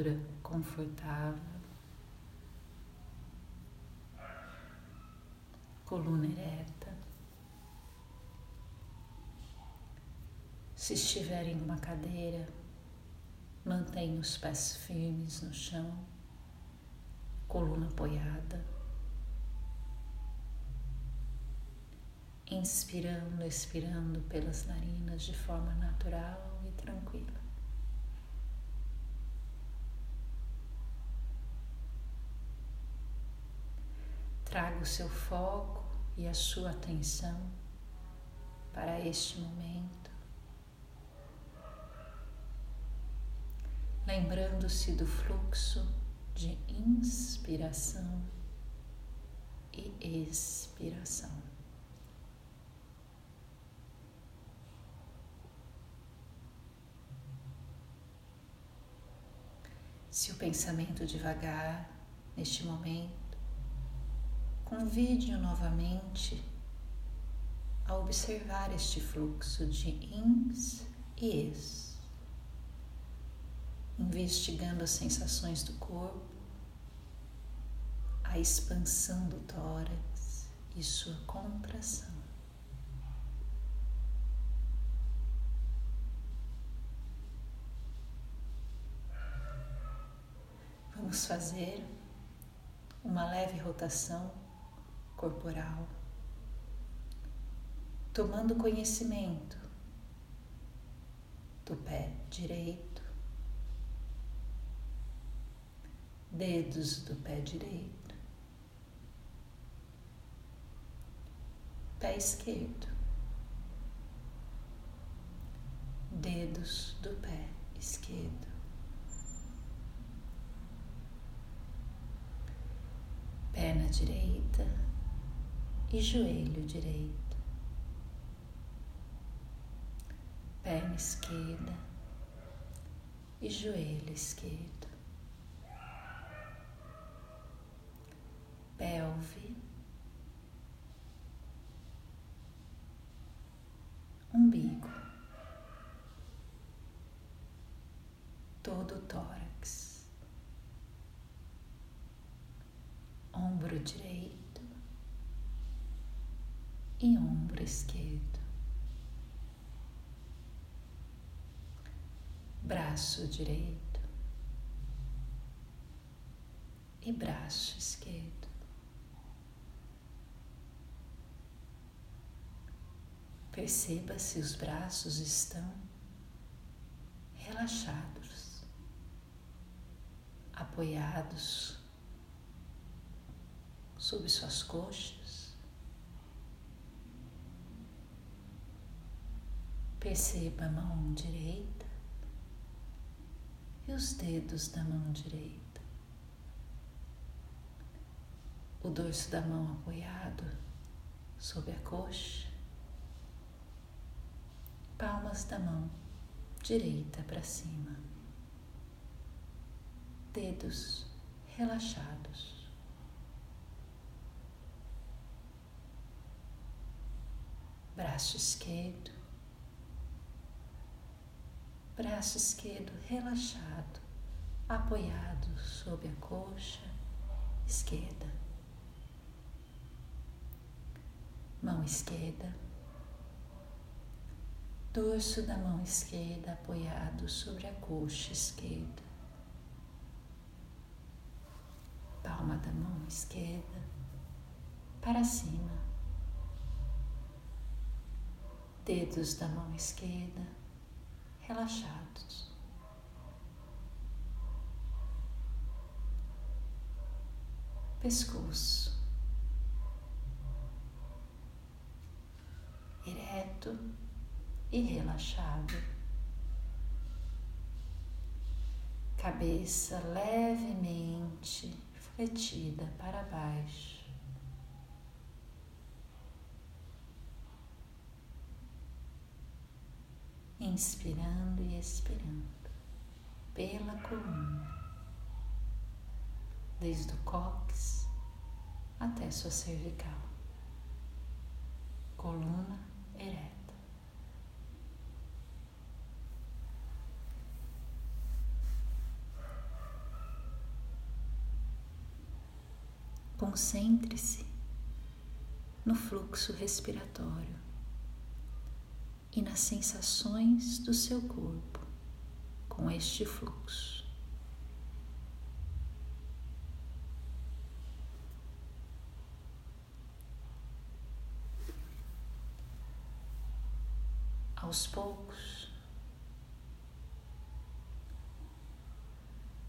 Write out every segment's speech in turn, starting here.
Postura confortável, coluna ereta. Se estiver em uma cadeira, mantenha os pés firmes no chão, coluna apoiada. Inspirando, expirando pelas narinas de forma natural e tranquila. Traga o seu foco e a sua atenção para este momento, lembrando-se do fluxo de inspiração e expiração. Se o pensamento devagar neste momento convide-o novamente a observar este fluxo de ins e ex, investigando as sensações do corpo, a expansão do tórax e sua contração. Vamos fazer uma leve rotação corporal, tomando conhecimento do pé direito, dedos do pé direito, pé esquerdo, dedos do pé esquerdo. Perna direita, e joelho direito, perna esquerda. E joelho esquerdo, pelve, umbigo, todo o tórax, ombro direito e ombro esquerdo, braço direito e braço esquerdo. Perceba se os braços estão relaxados, apoiados sobre suas coxas. Perceba a mão direita e os dedos da mão direita. O dorso da mão apoiado sobre a coxa. Palmas da mão direita para cima. Dedos relaxados. Braço esquerdo braço esquerdo relaxado, apoiado sobre a coxa esquerda. Mão esquerda, dorso da mão esquerda apoiado sobre a coxa esquerda. Palma da mão esquerda para cima. Dedos da mão esquerda relaxados. Pescoço ereto e relaxado. Cabeça levemente fletida para baixo. inspirando e expirando pela coluna, desde o cóccix até sua cervical, coluna ereta. Concentre-se no fluxo respiratório e nas sensações do seu corpo com este fluxo. Aos poucos,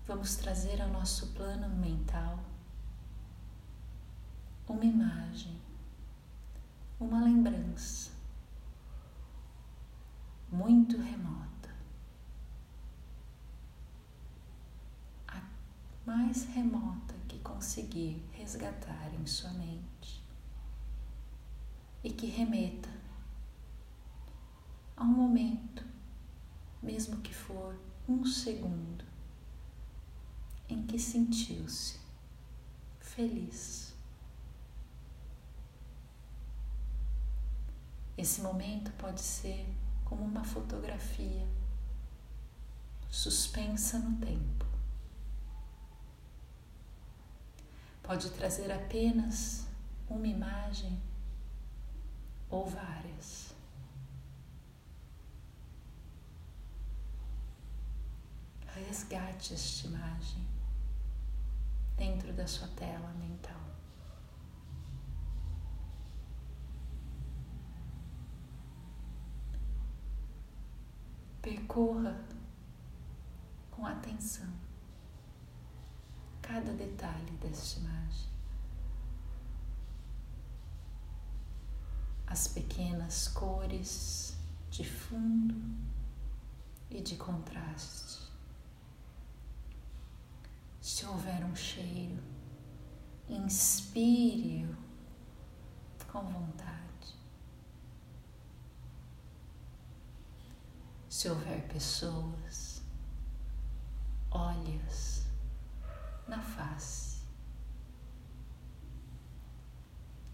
vamos trazer ao nosso plano mental uma imagem, uma lembrança muito remota, a mais remota que conseguir resgatar em sua mente e que remeta a um momento, mesmo que for um segundo, em que sentiu-se feliz. Esse momento pode ser como uma fotografia suspensa no tempo. Pode trazer apenas uma imagem ou várias. Resgate esta imagem dentro da sua tela mental. Percorra com atenção cada detalhe desta imagem. As pequenas cores de fundo e de contraste. Se houver um cheiro, inspire-o com vontade. Se houver pessoas, olhe-as na face.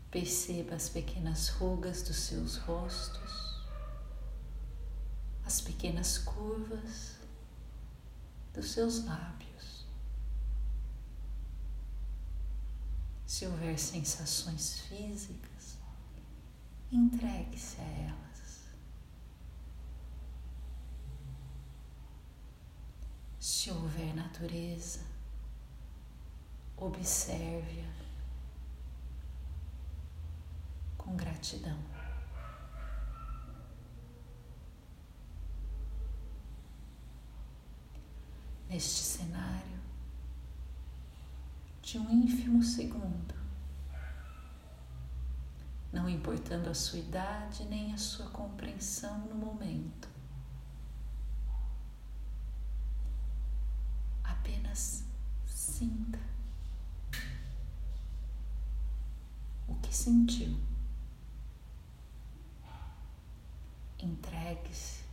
Perceba as pequenas rugas dos seus rostos, as pequenas curvas dos seus lábios. Se houver sensações físicas, entregue-se a elas. Se houver natureza, observe-a com gratidão. Neste cenário de um ínfimo segundo, não importando a sua idade nem a sua compreensão no momento, apenas sinta o que sentiu. Entregue-se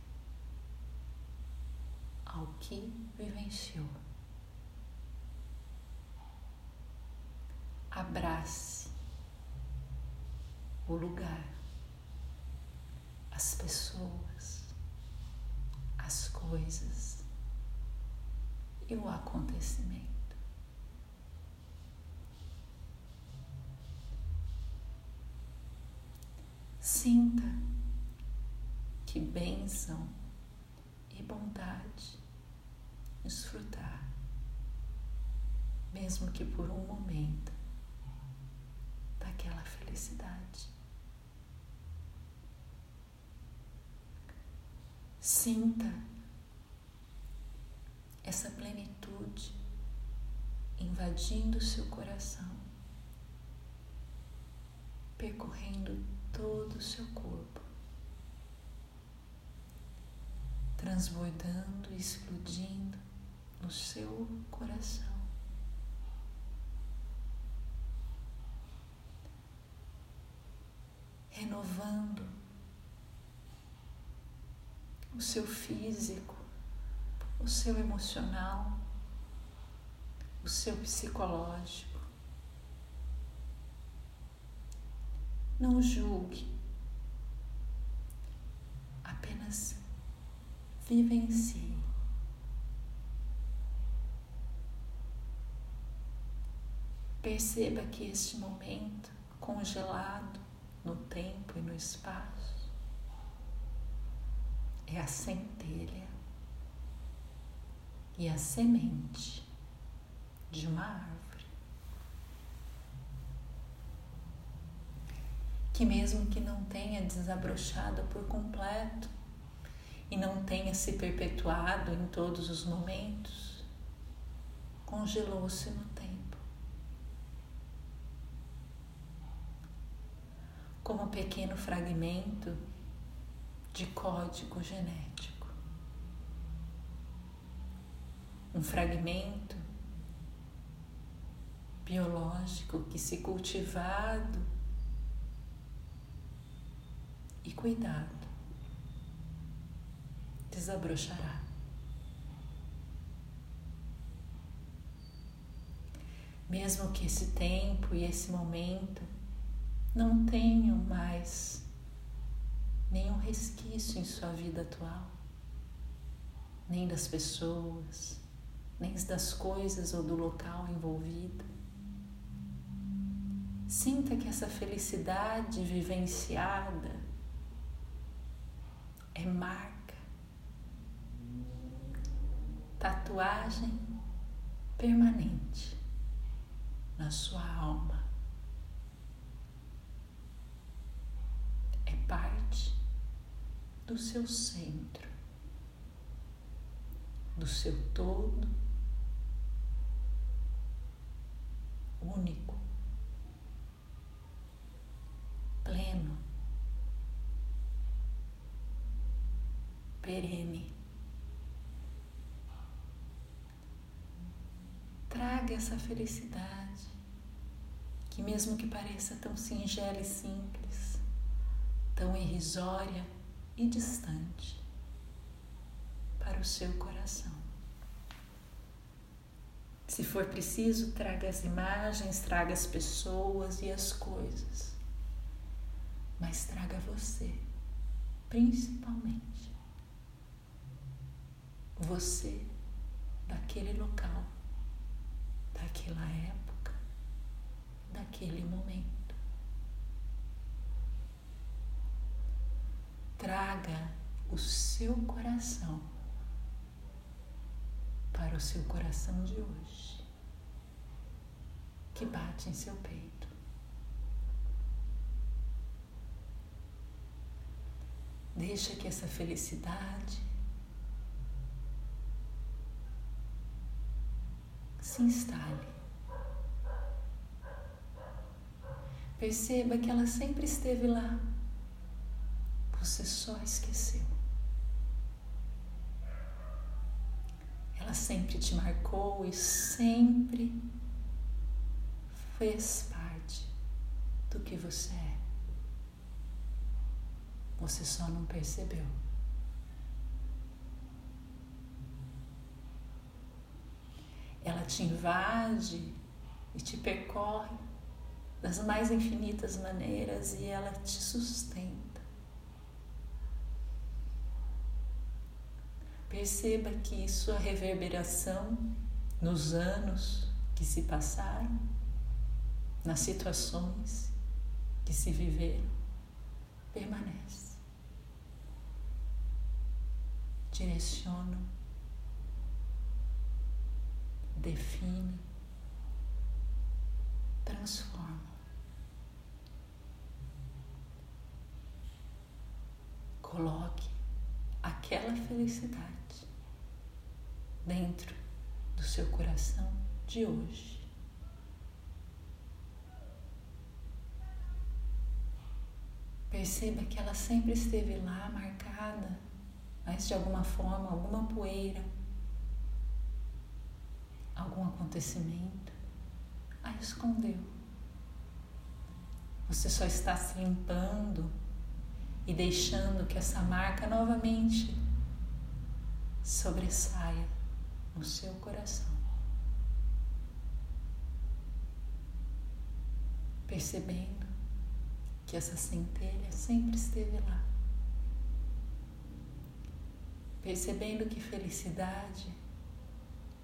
ao que vivenciou. Abrace o lugar, as pessoas, as coisas e o acontecimento. Sinta que bênção e bondade desfrutar, mesmo que por um momento, daquela felicidade. Sinta essa plenitude invadindo seu coração, percorrendo todo o seu corpo, transbordando e explodindo no seu coração. Renovando o seu físico, o seu emocional, o seu psicológico. Não julgue, apenas vivencie. Perceba que este momento congelado no tempo e no espaço é a centelha e a semente de uma árvore. Que, mesmo que não tenha desabrochado por completo e não tenha se perpetuado em todos os momentos, congelou-se no tempo. como um pequeno fragmento de código genético. Um fragmento biológico que, se cultivado e cuidado, desabrochará. Mesmo que esse tempo e esse momento não tenham mais nenhum resquício em sua vida atual, nem das pessoas, nem das coisas ou do local envolvido. Sinta que essa felicidade vivenciada é marca, tatuagem permanente na sua alma. parte do seu centro, do seu todo único, pleno, perene. Traga essa felicidade que, mesmo que pareça tão singela e simples, tão irrisória e distante para o seu coração. Se for preciso, traga as imagens, traga as pessoas e as coisas, mas traga você, principalmente. Você daquele local, daquela época, daquele momento. traga o seu coração para o seu coração de hoje, que bate em seu peito. Deixa que essa felicidade se instale. Perceba que ela sempre esteve lá você só esqueceu. Sempre te marcou e sempre fez parte do que você é. Você só não percebeu. Ela te invade e te percorre das mais infinitas maneiras e ela te sustenta. Perceba que sua reverberação nos anos que se passaram, nas situações que se viveram, permanece. Direciona, define, transforma. Coloque aquela felicidade dentro do seu coração de hoje. Perceba que ela sempre esteve lá marcada, mas de alguma forma, alguma poeira, algum acontecimento a escondeu. Você só está se limpando e deixando que essa marca novamente sobressaia no seu coração. Percebendo que essa centelha sempre esteve lá. Percebendo que felicidade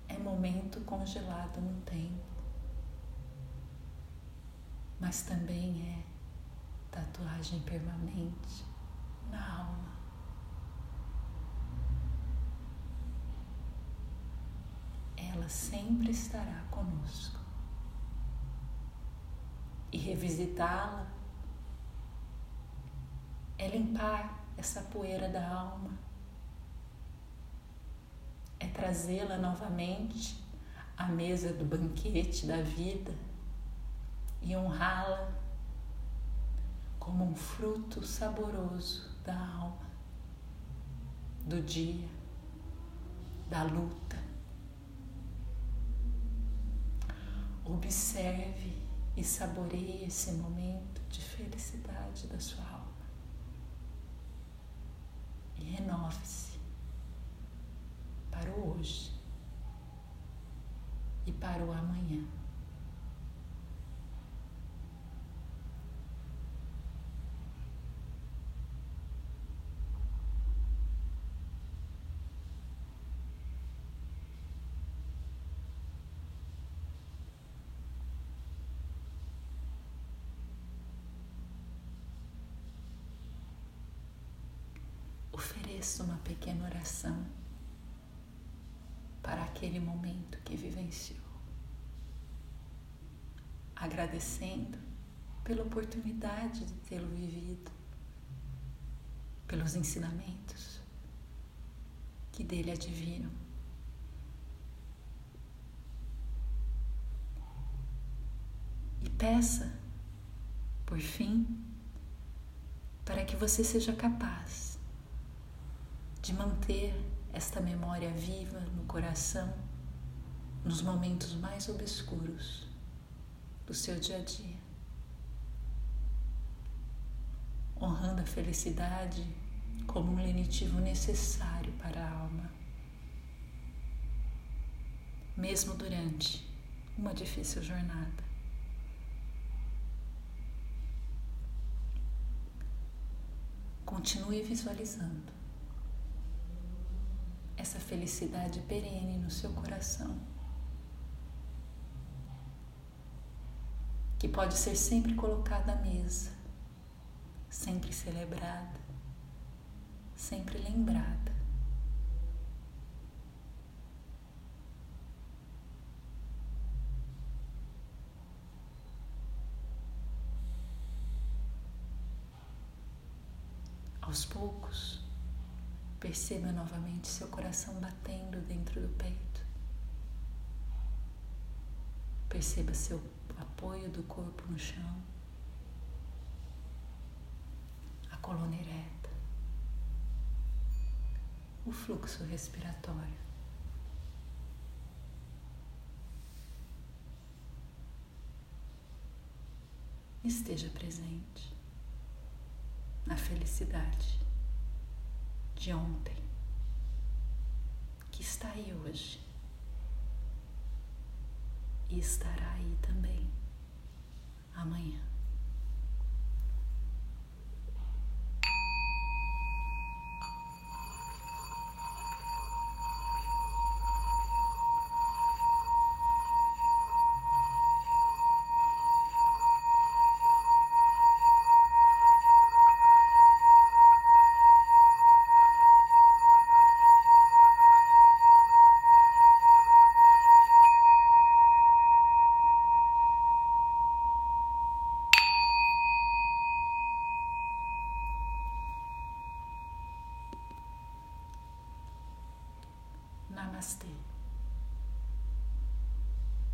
é momento congelado no tempo. mas também é tatuagem permanente na alma. Ela sempre estará conosco. E revisitá-la é limpar essa poeira da alma, é trazê-la novamente à mesa do banquete da vida e honrá-la como um fruto saboroso da alma, do dia, da luta. Observe e saboreie esse momento de felicidade da sua alma. E renove-se para o hoje e para o amanhã. Ofereça uma pequena oração para aquele momento que vivenciou, agradecendo pela oportunidade de tê-lo vivido, pelos ensinamentos que dele adviram. E peça, por fim, para que você seja capaz de manter esta memória viva no coração nos momentos mais obscuros do seu dia a dia, honrando a felicidade como um lenitivo necessário para a alma, mesmo durante uma difícil jornada. Continue visualizando essa felicidade perene no seu coração, que pode ser sempre colocada à mesa, sempre celebrada, sempre lembrada. Aos poucos, Perceba novamente seu coração batendo dentro do peito. Perceba seu apoio do corpo no chão, a coluna ereta, o fluxo respiratório. Esteja presente na felicidade de ontem, que está aí hoje e estará aí também amanhã.